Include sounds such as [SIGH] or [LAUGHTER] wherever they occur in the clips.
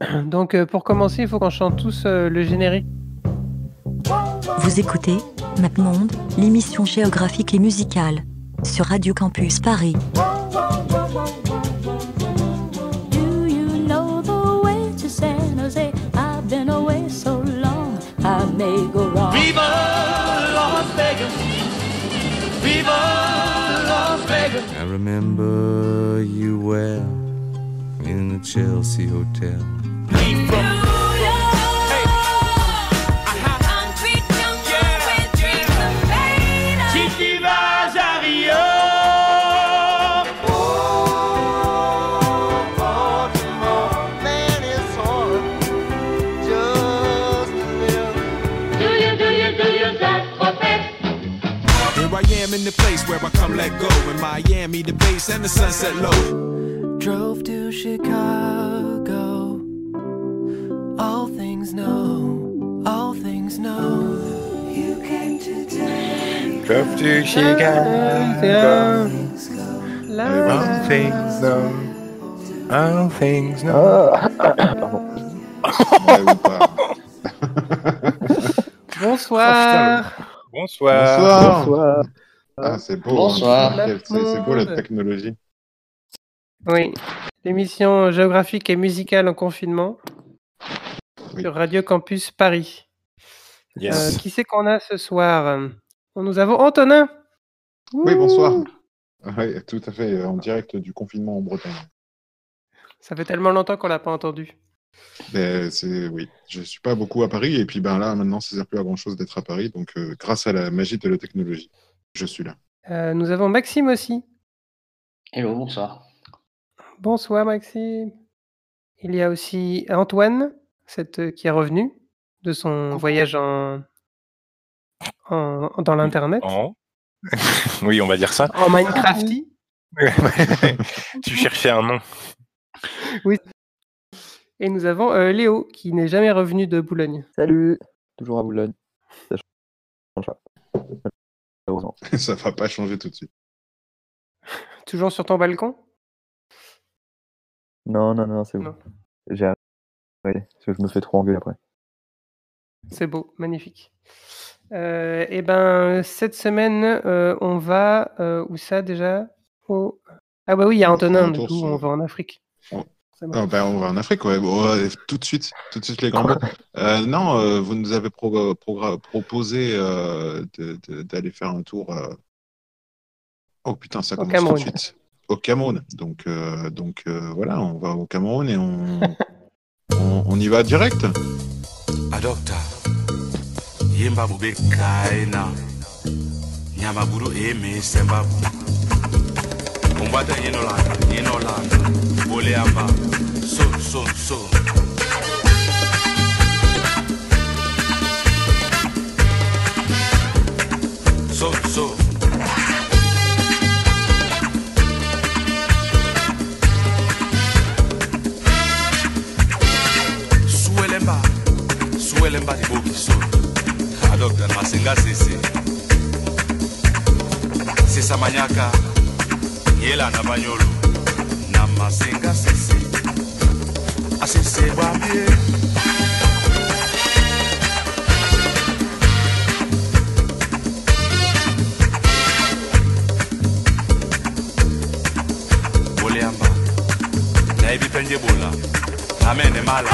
[CLEARS THROAT] Donc euh, pour commencer, il faut qu'on chante tous euh, le générique. Vous écoutez MapMonde, l'émission géographique et musicale, sur Radio Campus Paris. Do you know the way to San Jose? I've been away so long, I may go wrong. Viva Las Vegas! Viva Las Vegas! I remember you well in the Chelsea Hotel. Chiqui Vajario! Do you, do you, do you just forget? Here I am in the place where I come let go. In Miami, the bass and the sunset low. Drove to Chicago. Drove to Chicago. All things know. All things know. [LAUGHS] Bonsoir. Bonsoir. Bonsoir. Ah, c'est beau. Bonsoir. hein. C'est c'est beau la technologie. Oui, l'émission géographique et musicale en confinement Oui. sur Radio Campus Paris. Yes. Euh, qui c'est qu'on a ce soir? Nous avons Antonin. Oui, bonsoir. Oui, tout à fait. euh, En direct du confinement en Bretagne. Ça fait tellement longtemps qu'on l'a pas entendu. Ben, c'est oui. Je suis pas beaucoup à Paris et puis ben là maintenant ça sert plus à grand chose d'être à Paris. Donc euh, grâce à la magie de la technologie, je suis là. Euh, nous avons Maxime aussi. Hello, bonsoir. Bonsoir Maxime. Il y a aussi Antoine, cette, qui est revenu de son voyage en, en- dans l'internet, En- [LAUGHS] oui, on va dire ça. en [LAUGHS] Minecrafty. [LAUGHS] tu cherchais un nom. Et nous avons euh, Léo, qui n'est jamais revenu de Boulogne. Salut Toujours à Boulogne. Ça change pas. Heureusement. ça va pas changer tout de suite. Toujours sur ton balcon? Non, non, non, c'est bon. J'ai arrêté. Parce que je me fais trop engueuler après. C'est beau, magnifique. Euh, et ben, cette semaine, euh, on va euh, où ça déjà? Au- Ah bah oui, il y a Antonin, du coup, on va en Afrique. On-. Ah, on va en Afrique, ouais. Bon, ouais, tout de suite, tout de suite les grands mots. [LAUGHS] Euh, non, euh, vous nous avez pro- proposé euh, d'aller faire un tour. euh, Oh putain, ça Au commence Cameroun. tout de suite. Au Cameroun. Donc, euh, donc euh, voilà, on va au Cameroun et on, [LAUGHS] on, on y va direct. Adokta. Yemba bube kaina. Nyama buru eme semba. Umbata yenolanda, yenolanda. Bole amba. So, so, so. So, so. welemba libokiso. Ah, Adok masenga sese sesa manyaka yela na banyolo. Na masenga ah, sese asese bwambie oleamba nayebi mpenza ebola amene mala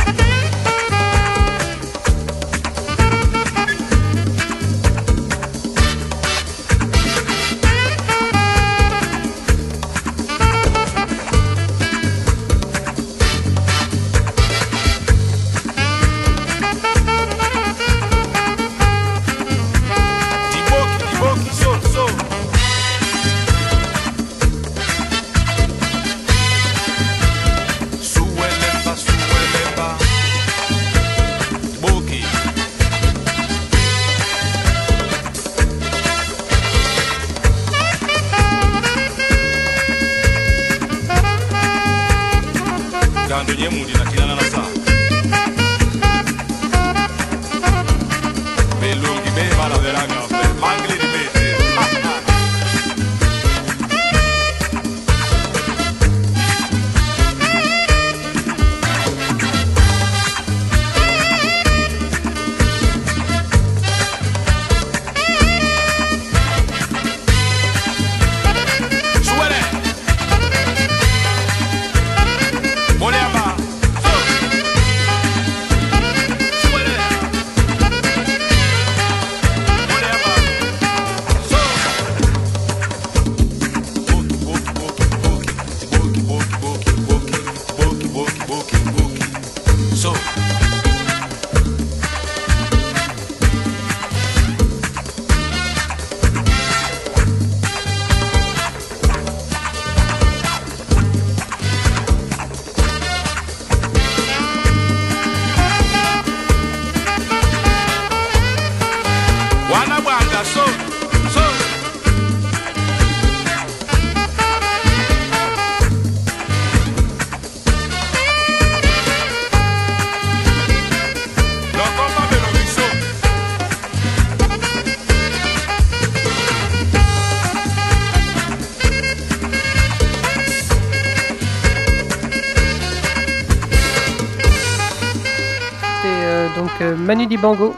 Donc euh, Manu Dibango,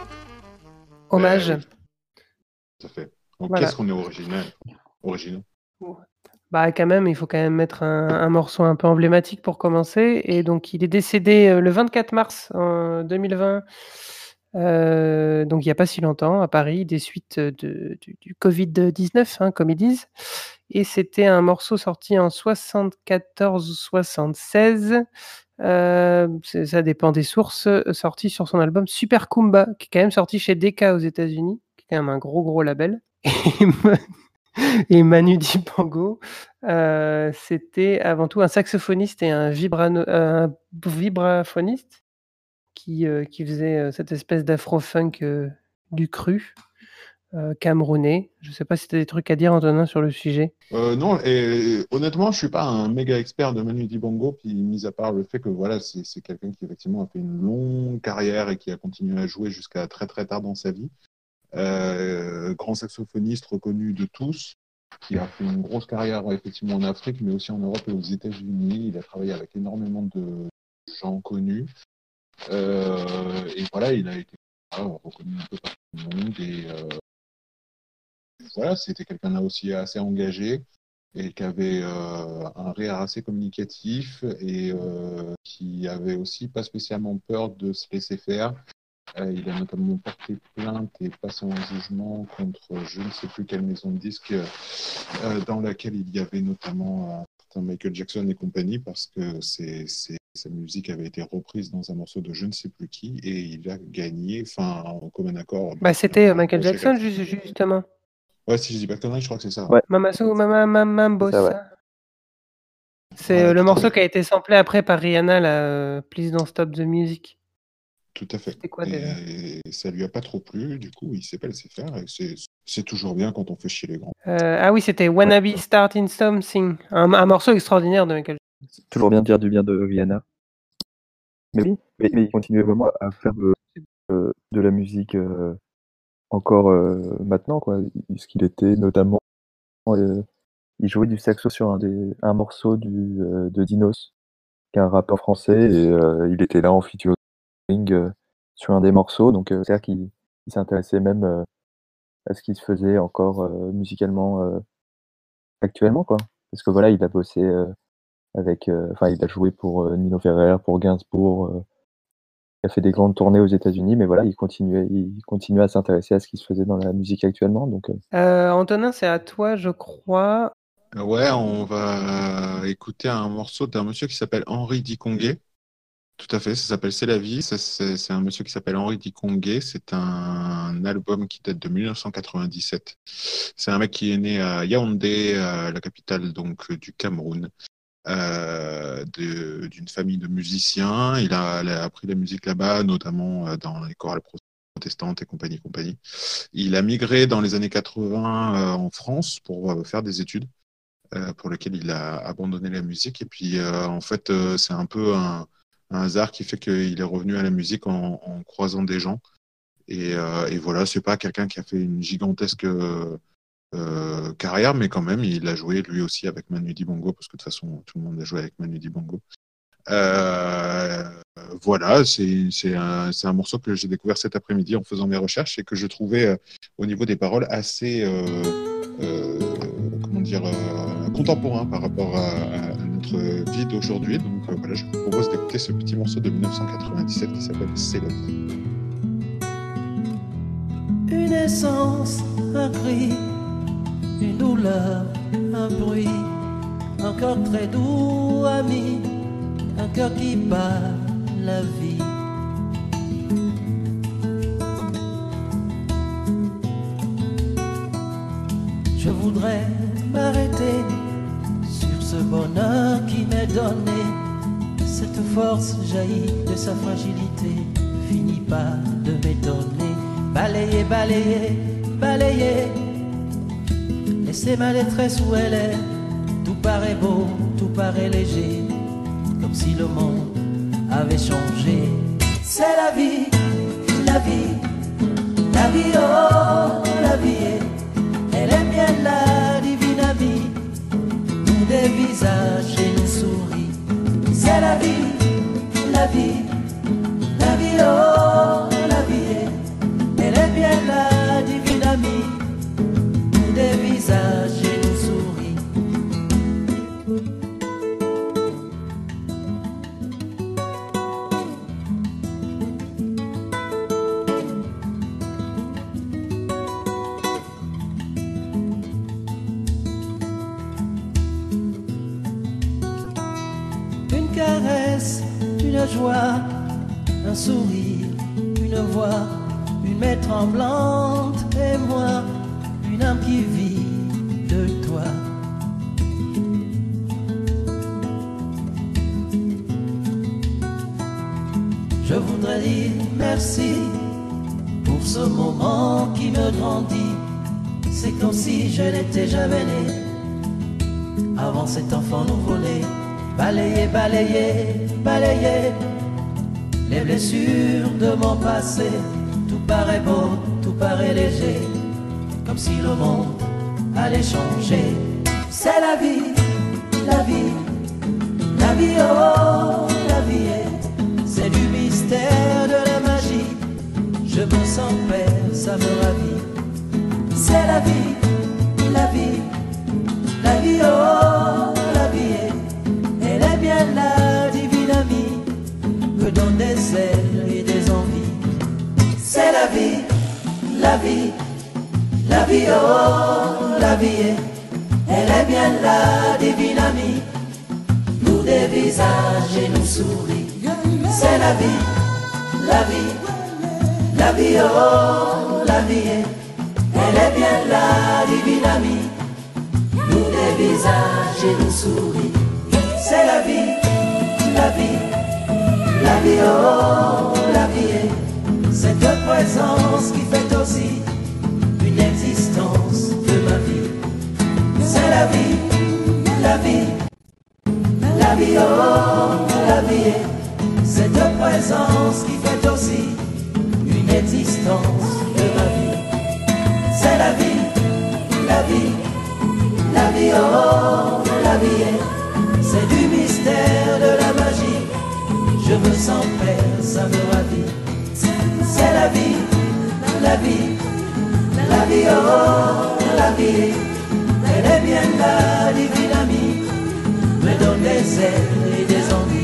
hommage. Ouais, Tout à fait. Donc, Voilà. Qu'est-ce qu'on est original? Originaux. Bah quand même, il faut quand même mettre un, un morceau un peu emblématique pour commencer. Et donc il est décédé euh, le 24 mars en 2020, euh, donc il n'y a pas si longtemps, à Paris, des suites de, du, du Covid-19, hein, comme ils disent. Et c'était un morceau sorti en 74-76. Euh, ça dépend des sources, euh, sorti sur son album Super Kumba, qui est quand même sorti chez Decca aux États-Unis, qui est quand même un gros gros label. [LAUGHS] Et Ma- Et Manu Dibango, euh, c'était avant tout un saxophoniste et un, vibraphoniste qui, euh, faisait cette espèce d'afro-funk du cru euh, camerounais. Je ne sais pas si tu as des trucs à dire, Antonin, sur le sujet. Euh, non, et honnêtement, je suis pas un méga expert de Manu Dibango, puis mis à part le fait que voilà, c'est quelqu'un qui effectivement a fait une longue carrière et qui a continué à jouer jusqu'à très très tard dans sa vie. Euh, grand saxophoniste reconnu de tous, qui a fait une grosse carrière effectivement en Afrique, mais aussi en Europe et aux États-Unis. Il a travaillé avec énormément de gens connus. Et voilà, il a été reconnu un peu par tout le monde. Et voilà, c'était quelqu'un là aussi assez engagé et qui avait euh, un rire assez communicatif et euh, qui avait aussi pas spécialement peur de se laisser faire. Euh, il a notamment porté plainte et passé en jugement contre je ne sais plus quelle maison de disques dans laquelle il y avait notamment Michael Jackson et compagnie parce que c'est, sa musique avait été reprise dans un morceau de je ne sais plus qui et il a gagné, enfin en commun accord. Bah, c'était Michael Jackson, justement. Ouais, si je dis pas de conneries, je crois que c'est ça. Ouais. Mamasu, mama, mama, mambosa. C'est ça, ouais. C'est Ouais, euh, le morceau qui a été samplé après par Rihanna, là, euh, Please Don't Stop the Music. Tout à fait. Quoi déjà Et ça lui a pas trop plu, du coup, il s'est pas laissé faire. Et c'est, c'est toujours bien quand on fait chier les grands. Euh, Ah oui, c'était Wanna Be Starting Something, un, un morceau extraordinaire de Michael C'est toujours bien de dire du bien de Rihanna. Mais oui, mais, mais il continuait vraiment à faire de, de la musique euh, encore euh, maintenant, quoi. Ce qu'il était notamment, euh, il jouait du saxo sur un, des, un morceau du, euh, de Dinos, qui est un rappeur français, et il était là en featuring sur un des morceaux, donc c'est-à-dire qu'il il s'intéressait même à ce qui se faisait encore musicalement actuellement, quoi. Parce que voilà, il a bossé avec, enfin, il a joué pour Nino Ferrer, pour Gainsbourg. Euh, il a fait des grandes tournées aux États-Unis, mais voilà, il continuait, il continuait à s'intéresser à ce qui se faisait dans la musique actuellement. Donc, euh, Euh, Antonin, c'est à toi, je crois. Ouais, on va écouter un morceau d'un monsieur qui s'appelle Henri Diconguet. Tout à fait, ça s'appelle C'est la vie. C'est un monsieur qui s'appelle Henri Diconguet. C'est un album qui date de 1997. C'est un mec qui est né à Yaoundé, euh, la capitale donc du Cameroun, euh, d'une famille de musiciens. Il a, appris la musique là-bas, notamment euh, dans les chorales protestantes et compagnie, compagnie. Il a migré dans les années 80 euh, en France pour faire des études pour lequel il a abandonné la musique. Et puis, en fait, c'est un peu un, hasard qui fait qu'il est revenu à la musique en, en croisant des gens. Et, et voilà, c'est pas quelqu'un qui a fait une gigantesque euh, carrière, mais quand même, il a joué lui aussi avec Manu Dibango, parce que de toute façon, tout le monde a joué avec Manu Dibango. Euh, voilà, c'est un, morceau que j'ai découvert cet après-midi en faisant mes recherches et que je trouvais euh, au niveau des paroles assez, euh, comment dire, contemporain par rapport à, notre vie d'aujourd'hui. Donc voilà, je vous propose d'écouter ce petit morceau de 1997 qui s'appelle vie. Une essence, un bruit, un très doux, ami, un cœur qui bat la vie. Je voudrais m'arrêter sur ce bonheur qui m'est donné. Cette force jaillit de sa fragilité, finit par de m'étonner. Balayer, balayer, balayer. Laisser ma détresse où elle est. Tout paraît beau, tout paraît léger. Comme si le monde avait changé. C'est la vie, la vie, la vie, oh, la vie. Elle est bien la divine vie. Nous des visages et nous souris. C'est la vie, la vie, la vie, oh, la vie, oh, la vie est, c'est du mystère de la magie. Je me sens père, ça me ravit. C'est la vie, la vie, la vie, oh, la vie elle est bien la divine amie, me donne des ailes et des envies. C'est la vie, la vie, la vie, oh, la vie elle est bien la divine amie, des visages et nous souris. C'est la vie, la vie, la vie, oh, la vie elle est bien la divine amie, nous des visages et nous souris. C'est la vie, la vie, la vie, oh, la vie cette présence qui fait aussi une existence de ma vie. C'est la vie, la vie, la vie, oh, la vie cette présence qui fait aussi une existence de ma vie. C'est la vie, la vie, la vie, oh, la vie est, c'est du mystère de la magie. Je me sens père, ça me ravit. C'est la vie, la vie, la vie, oh, la vie, elle est bien la divine amie, me donne des ailes et des envies.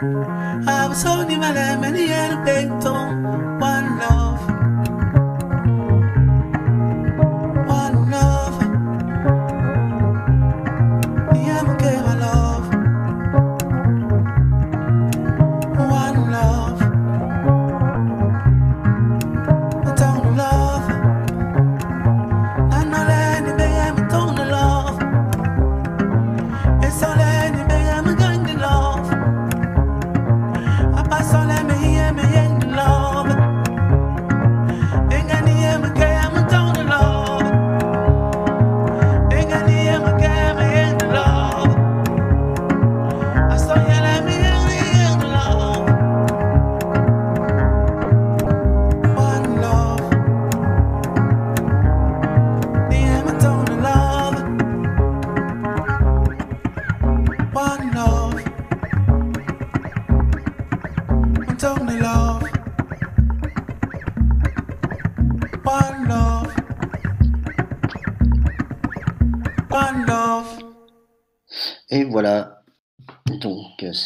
I was told him I am and he had a big tone. One love. One love.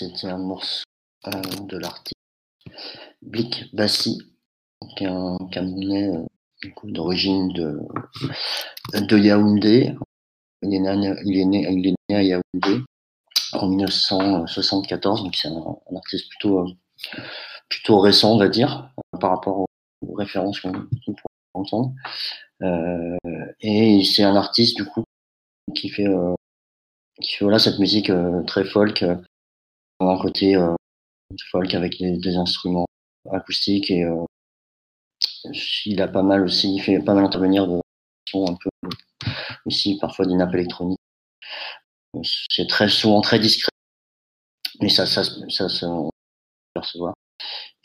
C'était un morceau euh, de l'artiste Blik Bassi, qui est un Camerounais euh, d'origine de, de Yaoundé. Il est, né, il, est né, à Yaoundé en 1974, donc c'est un, artiste plutôt, euh, plutôt récent, on va dire, par rapport aux, références qu'on qu'on pourrait entendre. Et c'est un artiste du coup qui fait, voilà cette musique très folk, un côté euh, folk avec des, instruments acoustiques et euh, il a pas mal aussi, il fait pas mal intervenir de sons un peu aussi parfois des nappes électroniques. C'est très souvent très discret, mais ça, ça, ça, percevoir.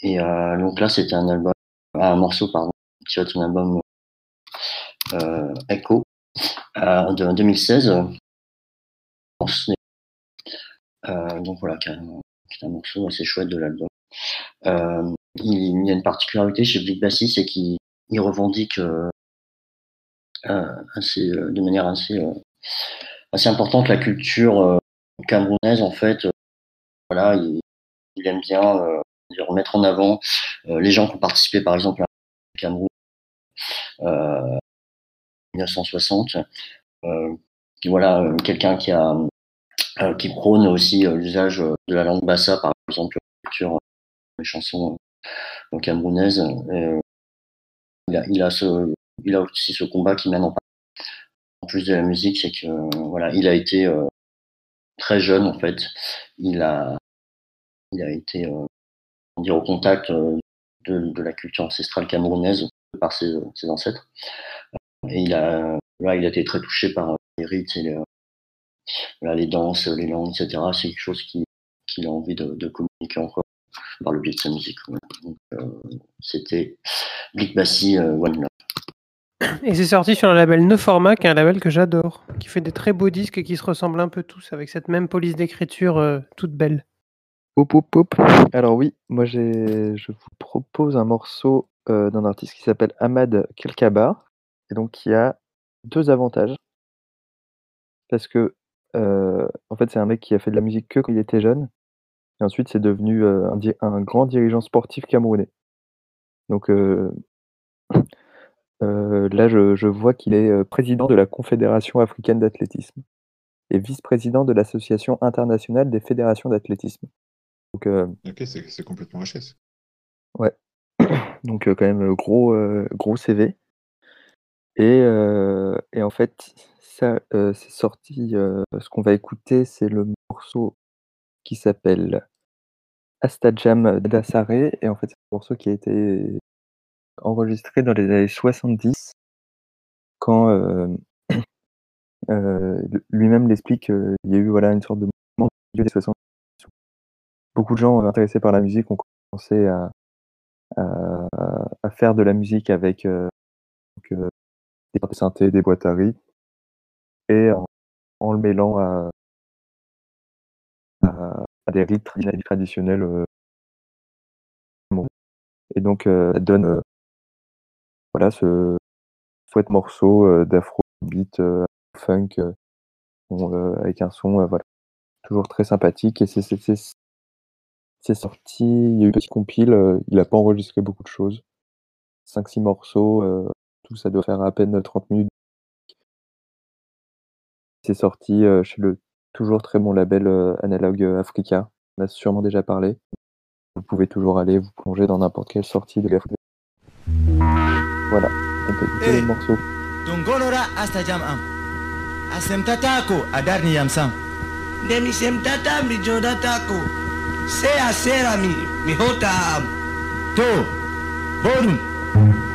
Et euh, donc là, c'était un album, un morceau pardon, tiré de son album euh, Echo euh, de 2016. Euh, donc voilà, qui est un, morceau assez chouette de l'album. Euh, il, y a une particularité chez Big Bassi, c'est qu'il il revendique euh, assez, de manière assez, assez importante la culture camerounaise. En fait, voilà, il, il aime bien euh, dire, mettre en avant les gens qui ont participé, par exemple, à Cameroun euh, 1960. Euh, voilà, quelqu'un qui a euh, qui prône aussi euh, l'usage euh, de la langue bassa, par exemple, sur euh, les chansons camerounaises. Il, a, il, a ce, il a aussi ce combat qui mène en, en plus de la musique, c'est que voilà, il a été très jeune en fait. Il a, il a été on dire, au contact de, de la culture ancestrale camerounaise par ses, ses ancêtres. Et il a, là, il a été très touché par les rites et les, voilà, les danses, les langues, etc. C'est quelque chose qui- qu'il a envie de, de communiquer encore par le biais de sa musique. Euh, c'était Blick Bassi, euh, One Love. Et c'est sorti sur un label No Format, qui est un label que j'adore, qui fait des très beaux disques et qui se ressemblent un peu tous, avec cette même police d'écriture euh, toute belle. Hop, hop, hop. Alors oui, moi j'ai, je vous propose un morceau euh, d'un artiste qui s'appelle Ahmad Kelkaba, et donc qui a deux avantages. Parce que, euh, en fait, c'est un mec qui a fait de la musique que quand il était jeune, et ensuite c'est devenu euh, un, grand dirigeant sportif camerounais. Donc euh, là, je, je vois qu'il est président de la Confédération africaine d'athlétisme et vice-président de l'Association internationale des fédérations d'athlétisme. Donc, Ok, c'est complètement HS. Ouais. [COUGHS] Donc, quand même, gros, gros CV et heu et en fait, ça, heu, c'est sorti, heu, ce qu'on va écouter, c'est le morceau qui s'appelle Astajam Dasare et en fait, c'est un morceau qui a été enregistré dans les années 70 quand, [COUGHS] lui-même l'explique, il y a eu, voilà, une sorte de mouvement des années 70 où beaucoup de gens, intéressés par la musique ont commencé à faire de la musique avec, des synthés, des boîtes à rythmes et en le mêlant à des tradi traditionnels, heu et donc heu, ça donne, heu voilà ce chouette morceau, heu, d'afrobeat, heu, funk, avec un son, voilà, toujours très sympathique et c'est sorti, il y a eu une petite compile, heu, il a pas enregistré beaucoup de choses. 5-6 morceaux, tout ça doit faire à peine 30 minutes. C'est sorti, heu, chez le toujours très bon label, heu, Analog, heu, Africa. On a sûrement déjà parlé. Vous pouvez toujours aller vous plonger dans n'importe quelle sortie de l'Afrique. Voilà, on peut écouter le morceau. Tungolora asta jam am. Asem tatako adarni yam sam. Demi sem tata mi joda tako. Se a sera mi mi hota am. To, borum.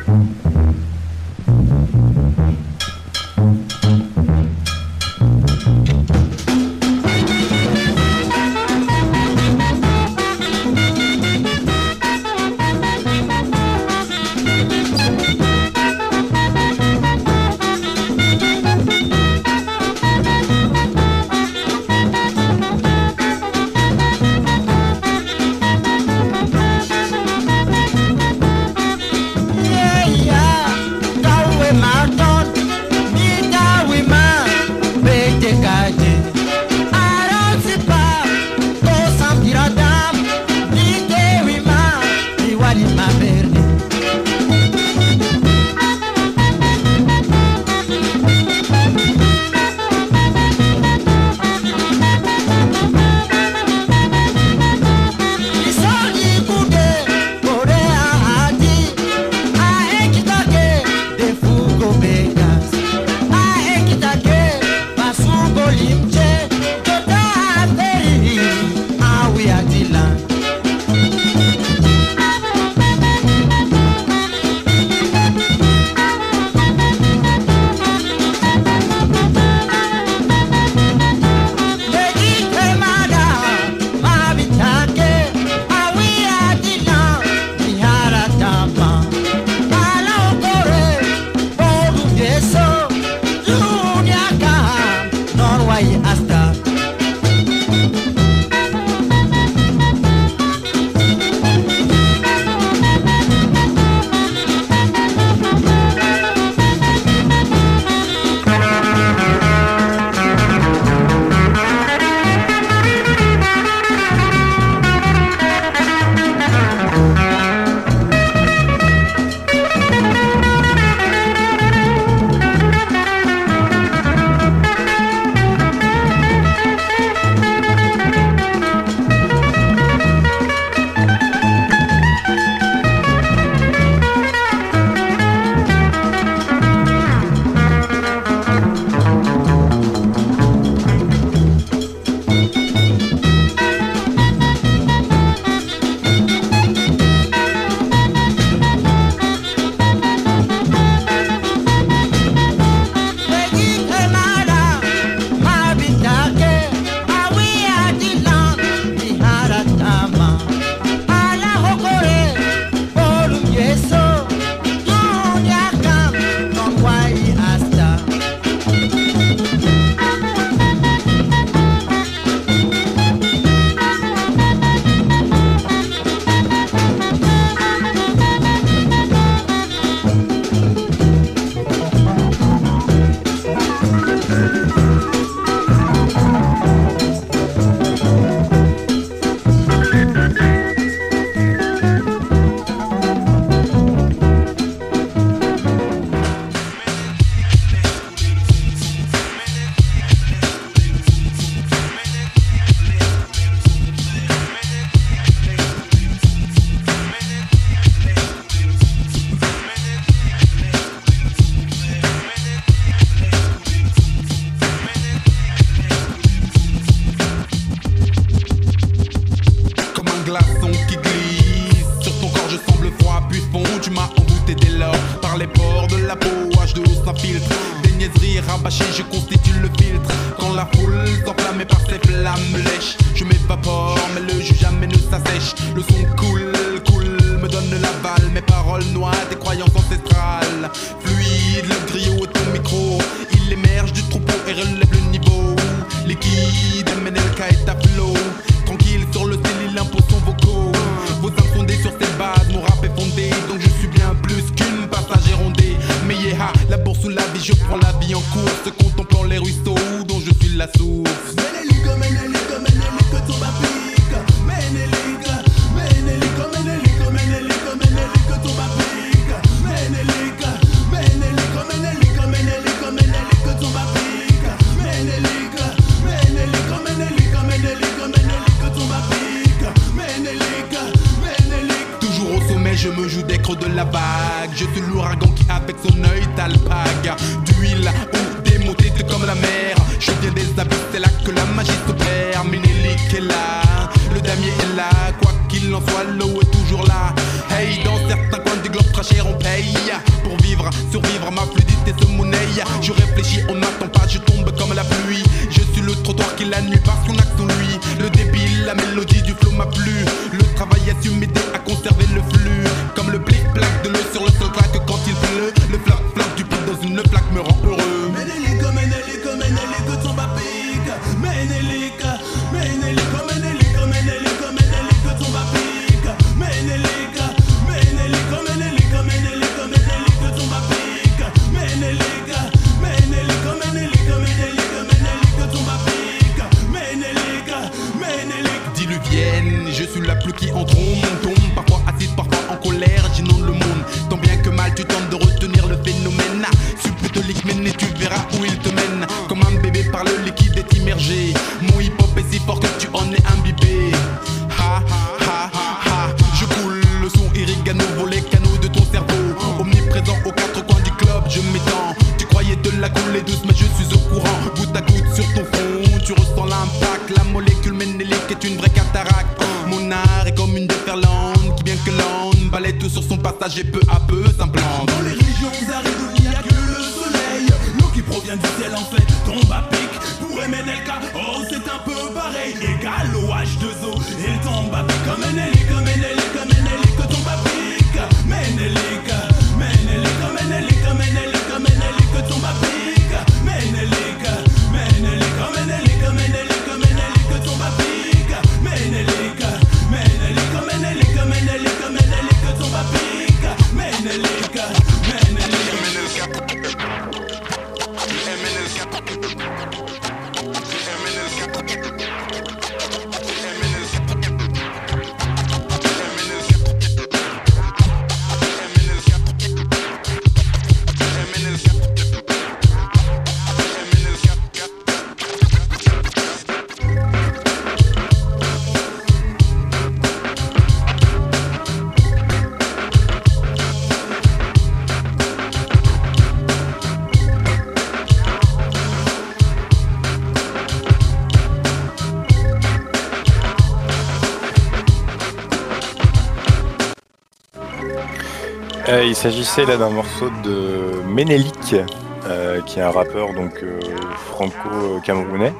Il s'agissait là d'un morceau de Ménélique, euh, qui est un rappeur donc euh, franco-camerounais,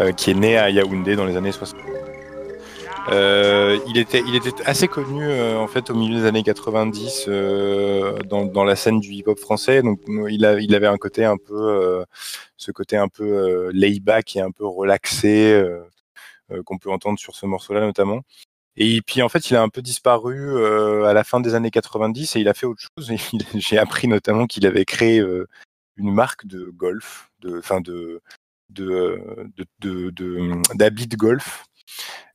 euh, qui est né à Yaoundé dans les années 60. Euh, il, était, assez connu en fait au milieu des années 90 euh, dans, la scène du hip-hop français. Donc il, avait un côté un peu, ce côté un peu laid-back et un peu relaxé qu'on peut entendre sur ce morceau-là notamment. Et puis en fait, il a un peu disparu euh, à la fin des années 90 et il a fait autre chose. [LAUGHS] J'ai appris notamment qu'il avait créé euh, une marque de golf, de, enfin de, de, euh, de, de, de- d'habits de golf.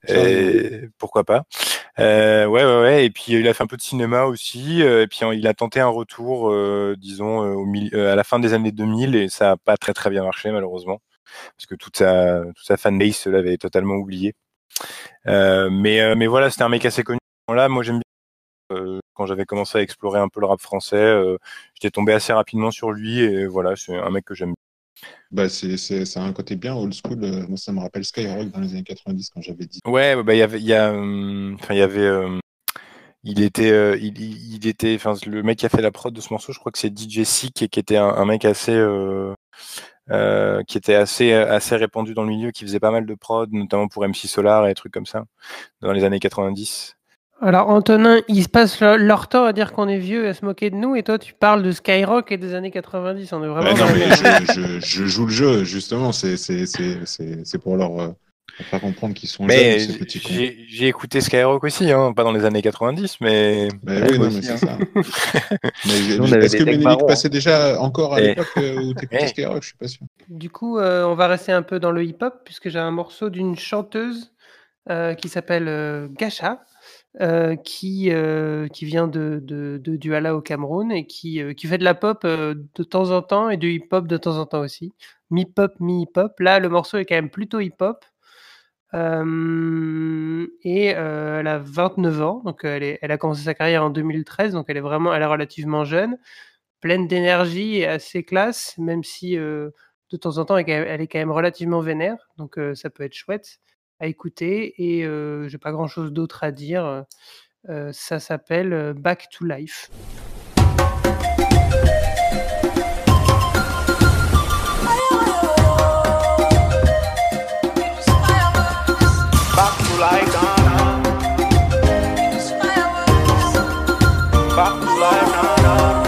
Et pourquoi pas euh, Ouais, ouais, ouais. Et puis il a fait un peu de cinéma aussi. euh, et puis il a tenté un retour, euh, disons, euh, au milieu, euh, à la fin des années 2000 et ça a pas très très bien marché malheureusement parce que toute sa toute sa fanbase l'avait totalement oublié. Euh, mais euh, mais voilà, c'était un mec assez connu. Là, moi j'aime bien. euh, quand j'avais commencé à explorer un peu le rap français, j'étais tombé assez rapidement sur lui et voilà, c'est un mec que j'aime. Bah, c'est, c'est, ça a un côté bien old school. Moi, ça me rappelle Skyrock dans les années 90 quand j'avais dit. Ouais, bah il y avait, il y a, il y avait, euh, il était, euh, il, il était, enfin le mec qui a fait la prod de ce morceau, je crois que c'est DJ Sick et qui était un, un mec assez, euh, euh, qui était assez assez répandu dans le milieu, qui faisait pas mal de prod, notamment pour MC Solar et des trucs comme ça, dans les années 90. Alors Antonin, ils se passent leur, temps à dire qu'on est vieux et à se moquer de nous, et toi tu parles de Skyrock et des années 90. On est vraiment. Bah non, dans mais je, je, je joue le jeu, justement. C'est c'est- c'est- c'est- c'est pour leur, leur faire comprendre qu'ils sont Mais jeunes, ces petits cons. j'ai écouté Skyrock aussi, hein, pas dans les années 90, mais. Mais oui, non, mais c'est ça. [LAUGHS] On avait Est-ce que Ménélique marrons, passait déjà encore à Eh. l'époque euh, où t'écoutais Eh. Skyrock? Je suis pas sûr. Du coup, euh, on va rester un peu dans le hip-hop, puisque j'ai un morceau d'une chanteuse euh, qui s'appelle euh, Gacha, euh, qui, euh, qui vient de, de, de Douala au Cameroun et qui, euh, qui fait de la pop euh, de temps en temps et du hip-hop de temps en temps aussi. Mi-pop, mi-hip-hop. Là, le morceau est quand même plutôt hip-hop. Et elle a 29 ans, donc elle, a commencé sa carrière en 2013, donc elle est vraiment, elle est relativement jeune, pleine d'énergie et assez classe, même si de temps en temps elle, elle est quand même relativement vénère, donc ça peut être chouette à écouter. Et j'ai pas grand chose d'autre à dire. Ça s'appelle Back to Life. Back to life, nah, nah.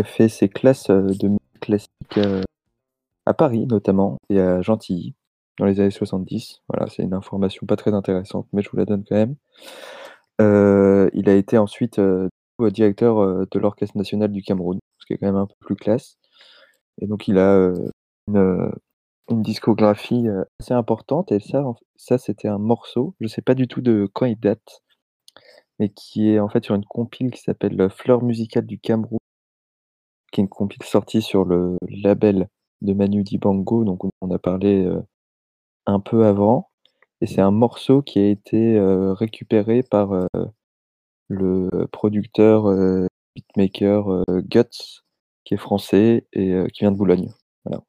A fait ses classes euh, de musique classique euh, à Paris notamment et à Gentilly dans les années 70. Voilà, c'est une information pas très intéressante, mais je vous la donne quand même. Euh, il a été ensuite directeur de l'Orchestre national du Cameroun, ce qui est quand même un peu plus classe. Et donc il a une, une discographie assez importante. Et ça, ça c'était un morceau, je sais pas du tout de quand il date, mais qui est en fait sur une compile qui s'appelle Fleurs musicales du Cameroun, qui est une compile sortie sur le label de Manu Dibango, donc on a parlé euh, un peu avant. Et c'est un morceau qui a été euh, récupéré par euh, le producteur beatmaker Guts, qui est français et qui vient de Boulogne. Voilà,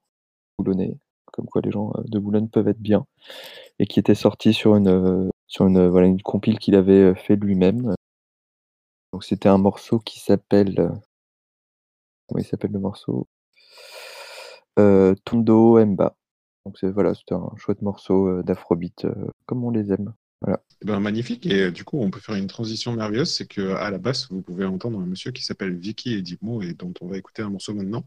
boulonnais, comme quoi les gens de Boulogne peuvent être bien, et qui était sorti sur une sur une voilà une compile qu'il avait fait lui-même. Donc c'était un morceau qui s'appelle il s'appelle le morceau? Euh, Tundo Mba. Donc un chouette morceau euh, d'afrobeat euh, comme on les aime. Eh Ben, magnifique. Et du coup, on peut faire une transition merveilleuse. C'est que à la basse, vous pouvez entendre un monsieur qui s'appelle Vicky Edimo et dont on va écouter un morceau maintenant.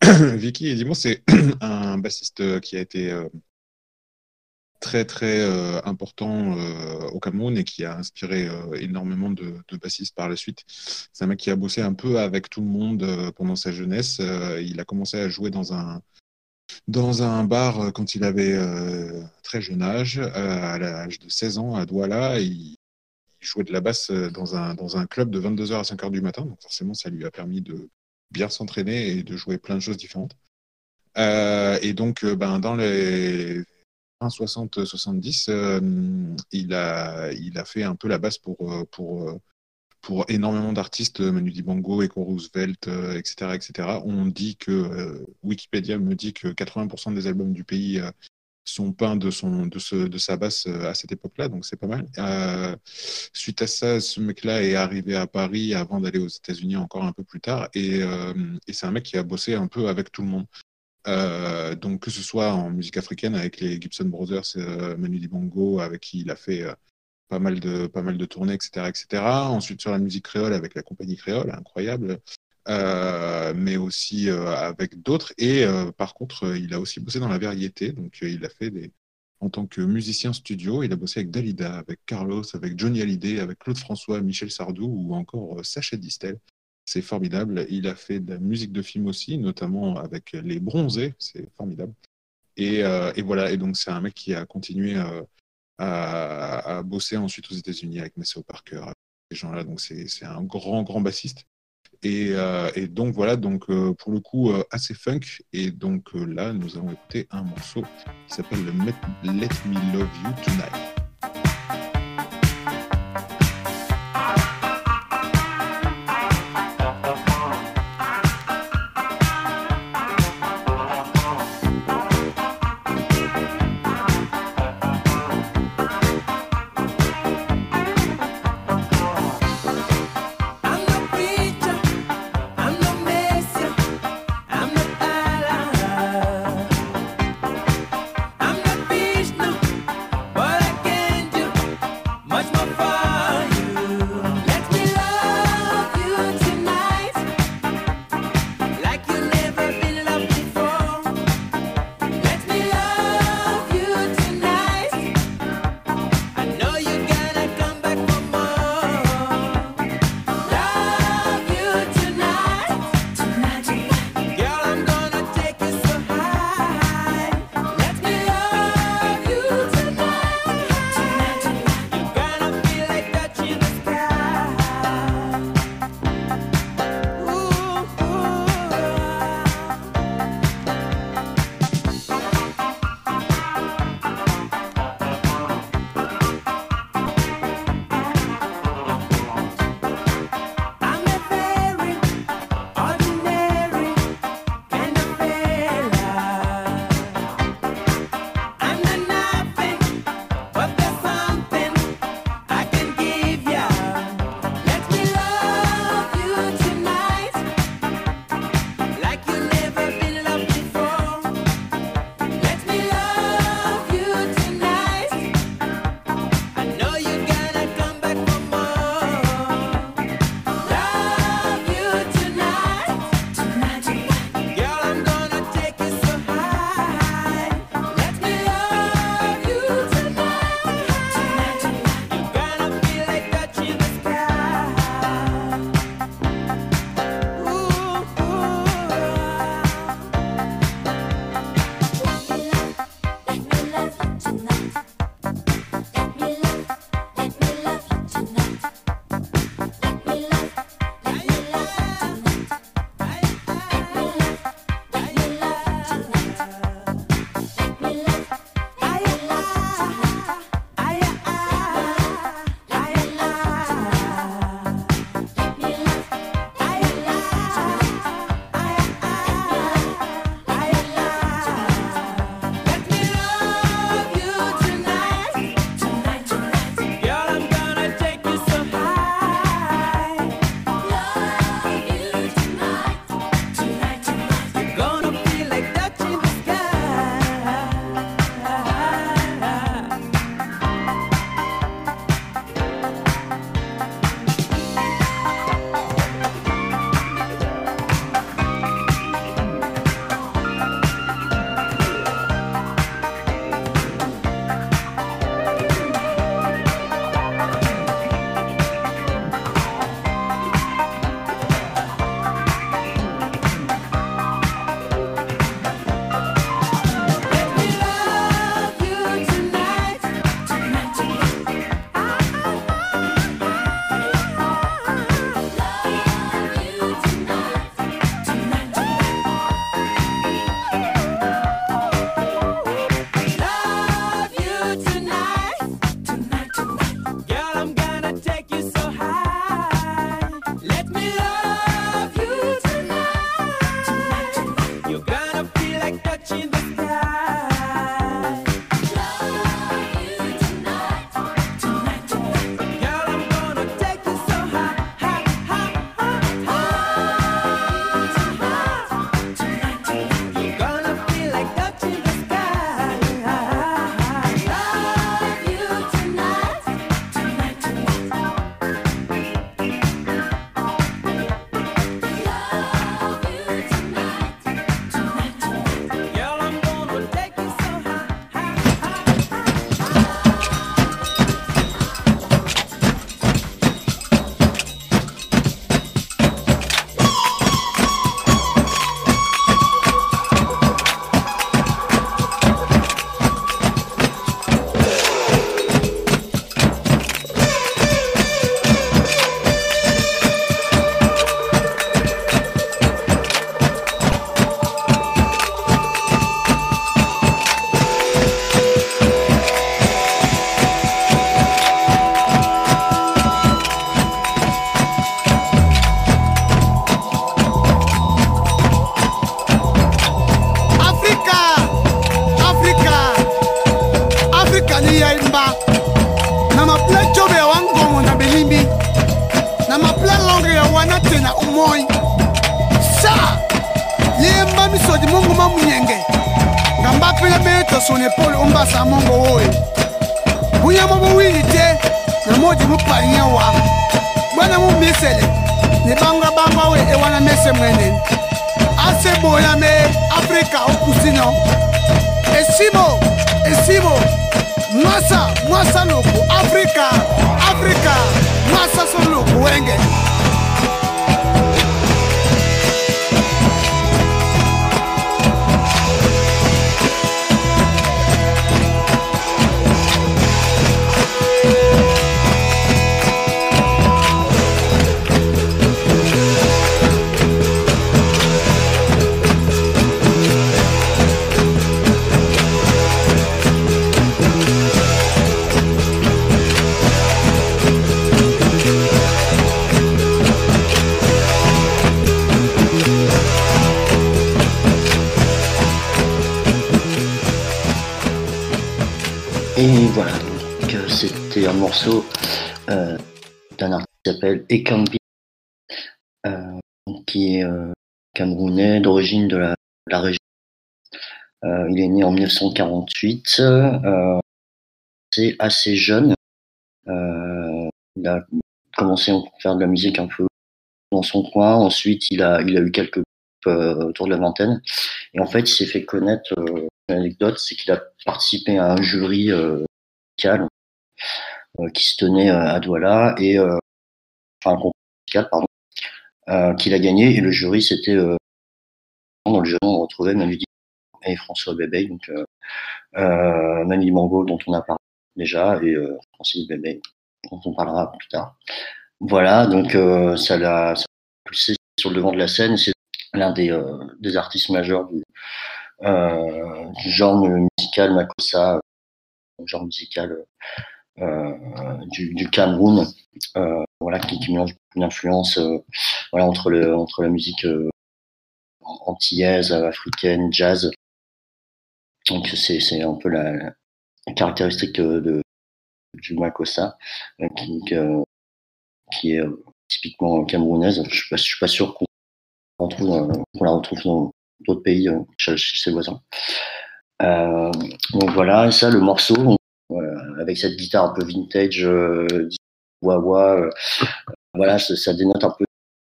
[CLEARS THROAT] Vicky Edimo, c'est [CLEARS THROAT] un bassiste qui a été très très euh, important euh, au Cameroun et qui a inspiré euh, énormément de, bassistes par la suite. C'est un mec qui a bossé un peu avec tout le monde pendant sa jeunesse. Il a commencé à jouer dans un dans un bar quand il avait très jeune âge, à l'âge de 16 ans à Douala. Il, jouait de la basse dans un, dans un club de 22h à 5h du matin. Donc forcément, ça lui a permis de bien s'entraîner et de jouer plein de choses différentes. Et donc, ben, dans les 60-70, euh, il, a, il a fait un peu la basse pour, euh, pour, euh, pour énormément d'artistes, Manu Dibango, Echo Roosevelt, etc., etc. On dit que, Wikipédia me dit que 80% des albums du pays sont peints de, son, de, ce, de sa basse à cette époque-là, donc c'est pas mal. Suite à ça, ce mec-là est arrivé à Paris avant d'aller aux États-Unis encore un peu plus tard, et, et c'est un mec qui a bossé un peu avec tout le monde. Euh, donc que ce soit en musique africaine avec les Gibson Brothers, euh, Manu Dibango, avec qui il a fait euh, pas mal de pas mal de tournées, etc., etc. Ensuite sur la musique créole avec la compagnie créole, incroyable. Euh, mais aussi avec d'autres. Et par contre, il a aussi bossé dans la variété. Donc, il a fait des. En tant que musicien studio, il a bossé avec Dalida, avec Carlos, avec Johnny Hallyday, avec Claude François, Michel Sardou ou encore Sacha Distel. C'est formidable. Il a fait de la musique de film aussi, notamment avec Les Bronzés. C'est formidable. Et, euh, voilà, et donc c'est un mec qui a continué euh, à, bosser ensuite aux États-Unis avec Maceo Parker, ces gens-là. Donc c'est un grand, grand bassiste. Et, euh, donc voilà, donc pour le coup assez funk. Et donc là, nous allons écouter un morceau qui s'appelle Let Me Love You Tonight. Morceau euh, d'un artiste qui s'appelle Ekambi, euh, qui est euh, camerounais d'origine de la, la région. Euh, il est né en 1948, euh, c'est assez jeune. Il a commencé à faire de la musique un peu dans son coin. Ensuite, il a, il a eu quelques groupes autour de la vingtaine. Et en fait, il s'est fait connaître. Euh, une anecdote, c'est qu'il a participé à un jury euh, euh, qui se tenait euh, à Douala et euh, enfin un concours musical, pardon, euh, qu'il a gagné. Et le jury, c'était euh, dans le jury, on retrouvait Manu et François Bébé, donc euh, euh, Manu Dibango dont on a parlé déjà et euh, Francis Bébé dont on parlera plus tard. Voilà, donc euh, ça l'a poussé sur le devant de la scène. C'est l'un des, euh, des artistes majeurs du, euh, genre musical Makossa, euh, genre musical euh, du, du Cameroun, euh, voilà, qui, qui mélange beaucoup d'influences euh, voilà, entre, le, entre la musique euh, antillaise, africaine, jazz. Donc c'est c'est un peu la, la caractéristique de, du Makossa, euh, qui, qui est euh, typiquement camerounaise. Je suis pas, suis pas sûr qu'on la retrouve dans d'autres pays, euh, chez, ses voisins. Euh, donc voilà, ça, le morceau, avec cette guitare un peu vintage, euh, wah-wah, euh, voilà, ça, ça dénote un peu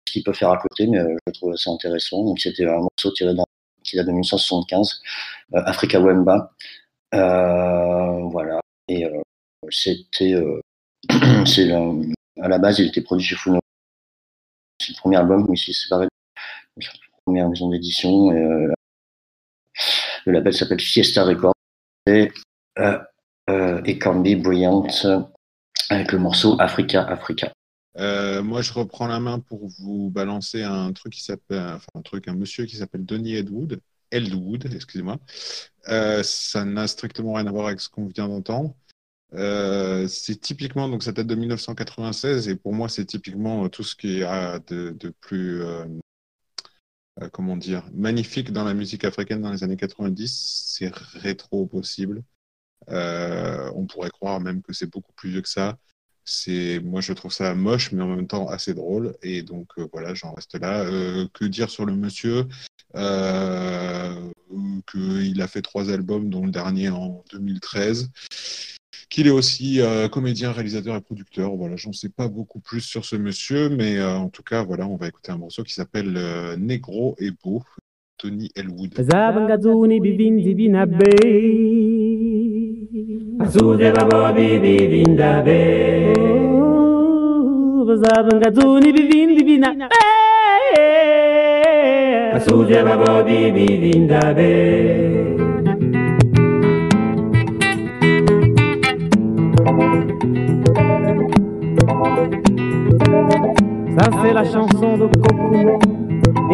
ce qu'il peut faire à côté, mais euh, je trouve assez intéressant. Donc c'était un morceau tiré d'un qui date de 1975, euh, Africa Wemba. Voilà, et c'était, [CLEARS THROAT] c'est à la base, il était produit chez Funo. C'est le premier album où il s'est séparé de sa première maison d'édition. Le label s'appelle Fiesta Records. Et Can Be Brilliant avec le morceau Africa, Africa. Euh, moi, je reprends la main pour vous balancer un truc qui s'appelle, enfin, un truc, un monsieur qui s'appelle Donny Edwood, Eldwood, excusez-moi. Euh, ça n'a strictement rien à voir avec ce qu'on vient d'entendre. Euh, c'est typiquement, donc ça date de 1996 et pour moi, c'est typiquement euh, tout ce qui a de, plus, euh, euh, comment dire, magnifique dans la musique africaine dans les années 90. C'est rétro possible. Euh, on pourrait croire même que c'est beaucoup plus vieux que ça. C'est, moi, je trouve ça moche, mais en même temps assez drôle. Et donc, euh, voilà, j'en reste là. Euh, que dire sur le monsieur? Qu'il a fait trois albums, dont le dernier en 2013. Qu'il est aussi comédien, réalisateur et producteur. Voilà, j'en sais pas beaucoup plus sur ce monsieur, mais en tout cas, voilà, on va écouter un morceau qui s'appelle Negro et beau, Tony Elwood. Azude babo bibi bindabe Zabangazuni bibindi binabe Azude babo bibi bindabe Ça c'est la chanson de Kokumo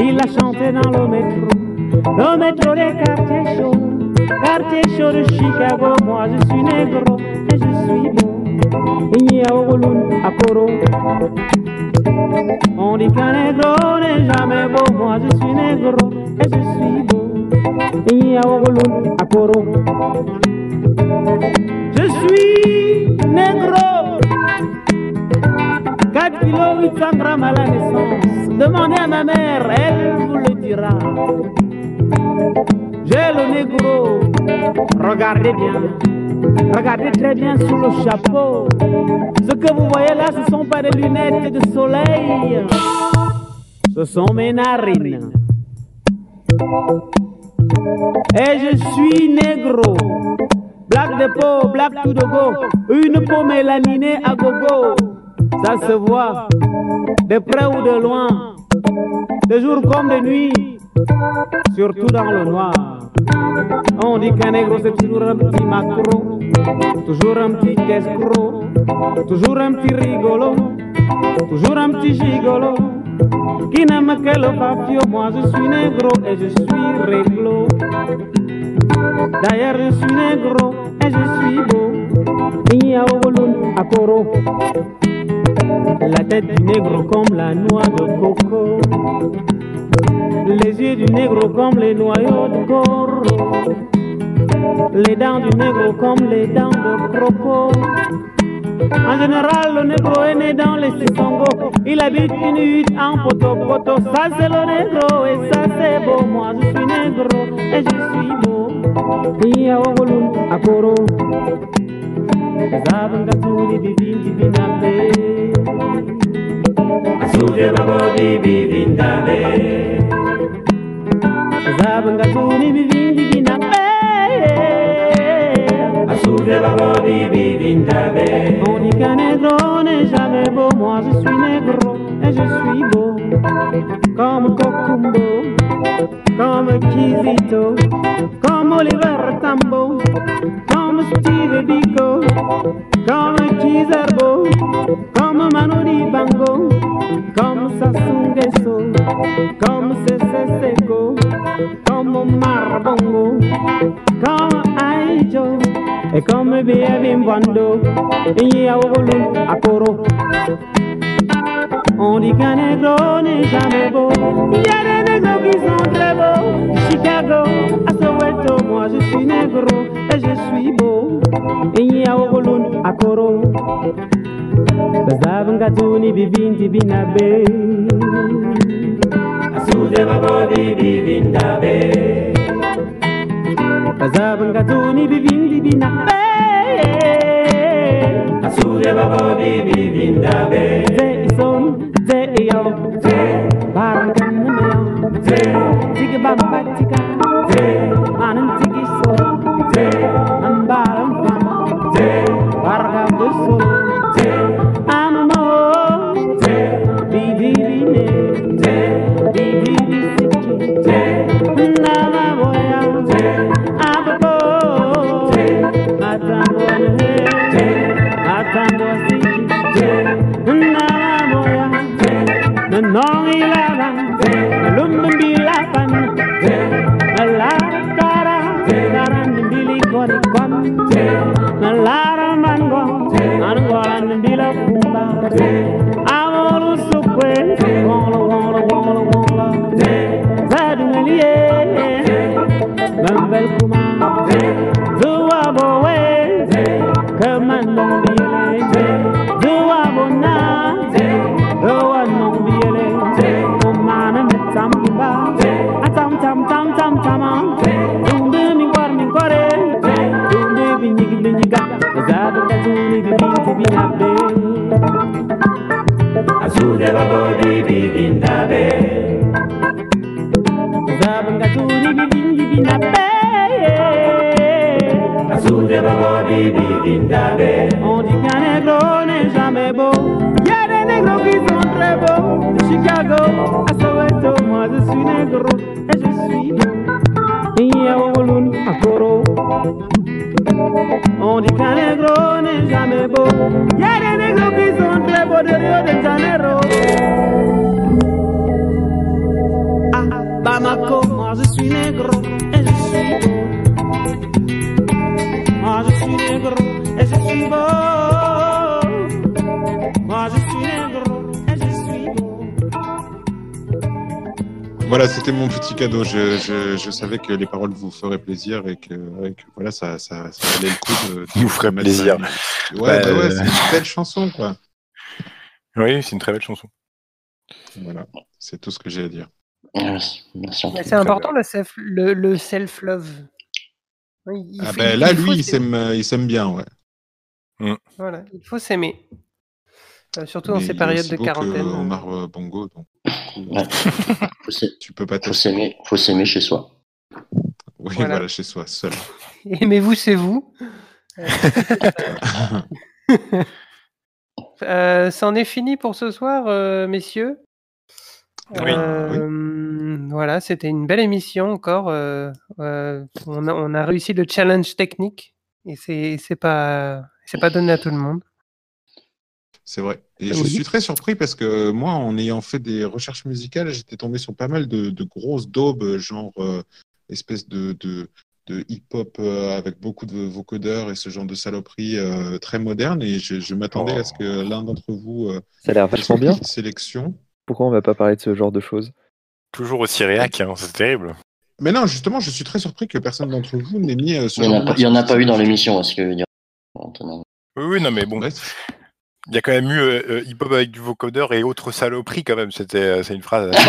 Il l'a chantée dans le métro. Le métro des quartiers chauds Quartier chaud de Chicago Moi je suis négro et je suis beau Ogulun à Koro. On dit qu'un négro n'est jamais beau. Moi je suis négro et je suis beau Ogulun à Koro. Je suis négro. Kilo 800 grammes à la naissance. Demandez à ma mère, elle vous le dira. J'ai le négro, regardez bien, regardez très bien sous le chapeau. Ce que vous voyez là, ce sont pas des lunettes de soleil, ce sont mes narines. Et je suis négro. Black de peau, black to the go. Une peau mélaninée à gogo. Ça se voit, de près ou de loin. De jour comme de nuit, surtout dans le noir. On dit qu'un négro c'est toujours un petit macro, toujours un petit escroc, toujours un petit rigolo, toujours un petit gigolo. Qui n'aime que le papio, moi je suis négro et je suis réglo. D'ailleurs je suis négro et je suis beau. Iyaolun akoro. La tête du négro comme la noix de coco. Les yeux du négro comme les noyaux de coraux. Les dents du négro comme les dents de croco. En général, le négro est né dans les Sissongo. Il habite une hutte en poto-poto. Ça, c'est le négro et ça, c'est beau. Moi, je suis négro et je suis beau. Iya ogolun akoro. Zabanga tuli bibindi binabe. Asuje babo bibi bindabe. Zabanga tuli bibindi On dit qu'un négro n'est jamais beau. Moi je suis négro et je suis beau. Comme Kokumbo, comme Kizito, comme Oliver Tambo, comme Steve Biko, comme Kizerbo, comme Manoli Bango, comme Sasungeso, comme Sese comme Marbongo, comme Aijo, et comme Biavim Wando, et Yaolun Akoro. On dit qu'un négro n'est jamais beau. Il y a des négros qui sont très beaux. Chicago, à Soweto, moi je suis négro et je suis beau. Et il y a Ogolun à Koro. Bazavanga tuni bibindi binabe. Bibindabe. Bazabangazuni bivindi binabe Asure babo bibi vindabe Ze ison, ze iyo Ze Ze. bamba beaux. De Chicago à Soweto, moi je suis négro et je suis à Koro. On dit qu'un négro n'est jamais beau. Y a des négros qui sont très beaux de Rio de Janeiro. Ah, Bamako, moi je suis négro et je suis beau. Moi je suis négro et je suis beau. Moi je Voilà, c'était mon petit cadeau. Je, je, je savais que les paroles vous feraient plaisir et que, et que voilà, ça, ça, ça valait le coup de, de Nous ferait plaisir. ça. Ouais, Bah, bah ouais, euh, c'est une belle chanson, quoi. Oui, c'est une très belle chanson. Voilà, c'est tout ce que j'ai à dire. Merci, merci. Mais C'est important le self- le, le self-love. Oui, il Ah faut- ben il- là, faut lui, il s'aimer. s'aime, euh, il s'aime bien, ouais. Voilà, il faut s'aimer. Euh, surtout dans ces périodes de beau que quarantaine. Omar euh, Bongo, donc Ouais. Faut s'aimer- tu peux pas faut s'aimer, faut s'aimer chez soi. Oui, Voilà. voilà. chez soi, seul. [LAUGHS] Aimez-vous, c'est vous? Euh, [LAUGHS] Euh, C'en est fini pour ce soir, euh, messieurs. Oui. Euh, Voilà, c'était une belle émission encore. on, a, on a réussi le challenge technique et c'est c'est pas c'est pas donné à tout le monde. C'est vrai. Et je suis très surpris parce que moi, en ayant fait des recherches musicales, j'étais tombé sur pas mal de, de grosses daubes, genre euh, espèce de, de, de hip-hop euh, avec beaucoup de vocodeurs et ce genre de saloperies euh, très moderne. Et je, je m'attendais à ce que l'un d'entre vous euh, Ça a l'air vachement bien. une sélection. Pourquoi on va pas parler de ce genre de choses? Toujours aussi réac, hein, c'est terrible. Mais non, justement, je suis très surpris que personne d'entre vous n'ait mis euh, ce Il y en genre a pas, de il y en a morceau. pas eu dans l'émission, est-ce que Oui, oui, non, mais bon. Il y a quand même eu euh, euh, hip-hop avec du vocodeur et autres saloperies quand même. C'était, euh, c'est une phrase. assez,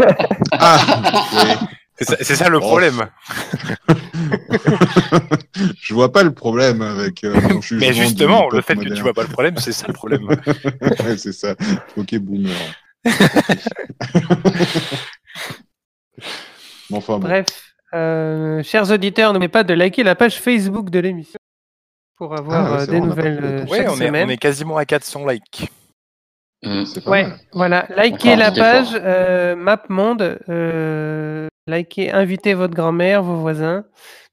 euh, [LAUGHS] Ah, c'est ça, c'est ça le Oh. problème. [LAUGHS] Je vois pas le problème avec euh, Mais justement, le fait que tu vois pas le problème, c'est ça le problème. [LAUGHS] Ouais, c'est ça. Ok, boomer. Bon, enfin, bon. Bref, euh, chers auditeurs, n'oubliez pas de liker la page Facebook de l'émission pour avoir Ah ouais, euh, des nouvelles euh. Ouais, chaque on est, semaine. on est quasiment à 400 likes. Pas Ouais, mal. voilà, likez la page euh, MapMonde, euh, likez, invitez votre grand-mère, vos voisins. De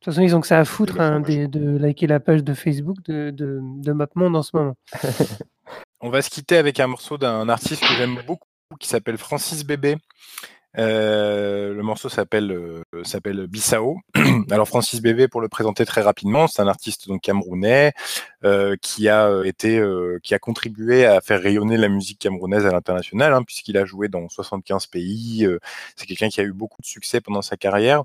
toute façon, ils ont que ça à foutre hein, des- de liker la page de Facebook de, de, de MapMonde en ce moment. [LAUGHS] On va se quitter avec un morceau d'un artiste que j'aime beaucoup qui s'appelle Francis Bébé. Euh, le morceau s'appelle euh, s'appelle Bissau. [CLEARS THROAT] Alors Francis Bébé, pour le présenter très rapidement, c'est un artiste donc camerounais euh, qui a euh, été qui a contribué à faire rayonner la musique camerounaise à l'international, hein, puisqu'il a joué dans 75 pays. c'est quelqu'un qui a eu beaucoup de succès pendant sa carrière,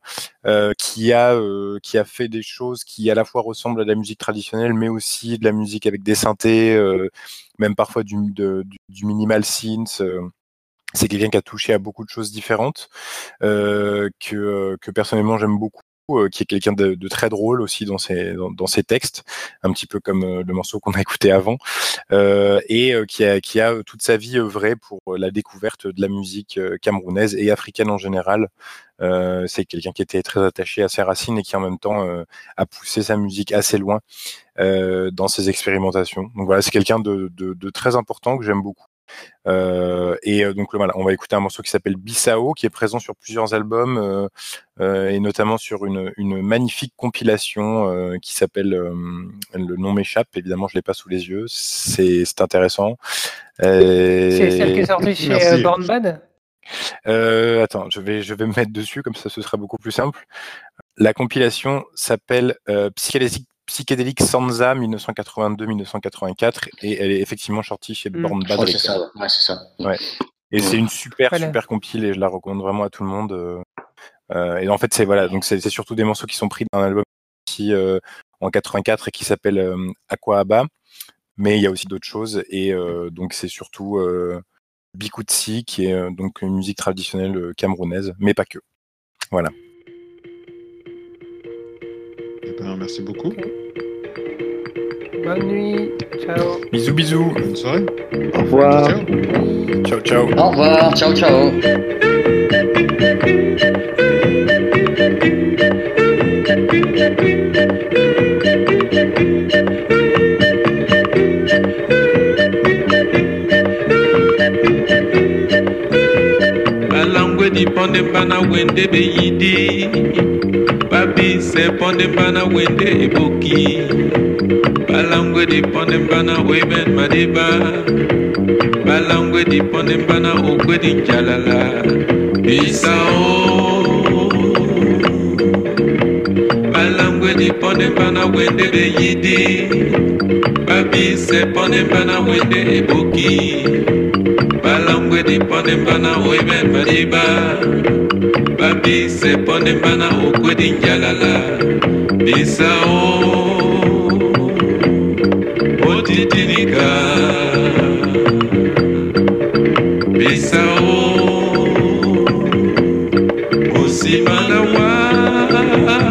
qui a qui a fait des choses qui à la fois ressemblent à de la musique traditionnelle, mais aussi de la musique avec des synthés, même parfois du, du, du minimal synth. C'est quelqu'un qui a touché à beaucoup de choses différentes, euh, que, euh, que personnellement j'aime beaucoup, euh, qui est quelqu'un de, très drôle aussi dans ses, dans, textes, un petit peu comme le morceau qu'on a [LAUGHS] écouté avant, et qui, a, qui a toute sa vie œuvré pour la découverte de la musique camerounaise et africaine en général. C'est quelqu'un qui était très attaché à ses racines et qui en même temps a poussé sa musique assez loin dans ses expérimentations. Donc voilà, c'est quelqu'un de très important que j'aime beaucoup. Euh, et euh, donc le- voilà, on va écouter un morceau qui s'appelle Bissau, qui est présent sur plusieurs albums euh, euh, et notamment sur une, une magnifique compilation euh, qui s'appelle euh, Le nom m'échappe. Évidemment, je l'ai pas sous les yeux. C'est intéressant. Euh, C'est celle qui est sortie chez Merci. Born Bad euh, attends, je vais, je vais me mettre dessus, comme ça ce sera beaucoup plus simple. La compilation s'appelle euh, Psychédélique, Psychédélique Sansa 1982-1984 et elle est effectivement sortie chez Mm. Born Bad c'est Records. ça, ouais, ça. Ouais. Et Ouais. c'est une super, Voilà. super compile et je la recommande vraiment à tout le monde. euh, euh, et en fait, c'est voilà, donc c'est c'est surtout des morceaux qui sont pris d'un album qui euh, en 84 et qui s'appelle euh, Aqua Abba. Mais il y a aussi d'autres choses et euh, donc c'est surtout euh, Bikutsi qui est donc une musique traditionnelle camerounaise, mais pas que. Voilà. Eh ben, merci beaucoup. Bonne nuit, ciao. Bisous, bisous. Bonne soirée. Au revoir. Ciao. Ciao, ciao. Au revoir, ciao, ciao. babi pɔnde bana wende be yidi babi sɛ pɔnde bana wende eboki. Balangwedi pɔnde bana weben madeba. Balangwedi pɔnde bana ogwedi jalala. Bisao balangwedi pɔnde bana wende be yidi babi sɛ pɔnde bana wende eboki ngwedi pɔnne bana o ye mɛ fariba babi se pɔnne bana o njalala bisa o o titinika bisa o o simana waa.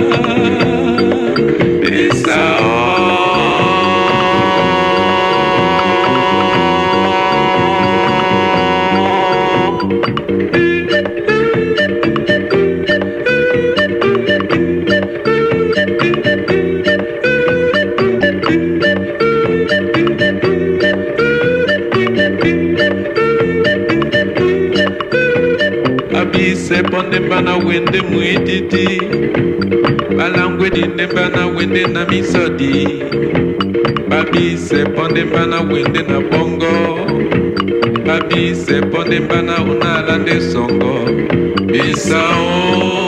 mpo ndemba na wende mwititi balangwedi ndemba na wende na misodi. Babise mpo ndemba na wende na bongo. Babise mpo ndemba na una alande songo. Bisao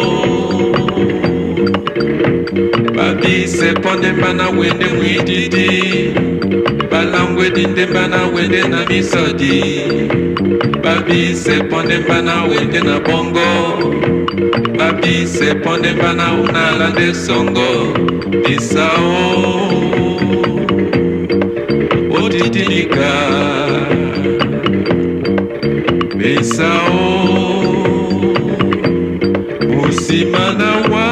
babise mpo ndemba na wende mwititi balangwedi ndemba na wende na misodi. babise pondemba na wende na bongo. Babise pondemba na unalande songo. Bisao otitilika bisao musima na wa.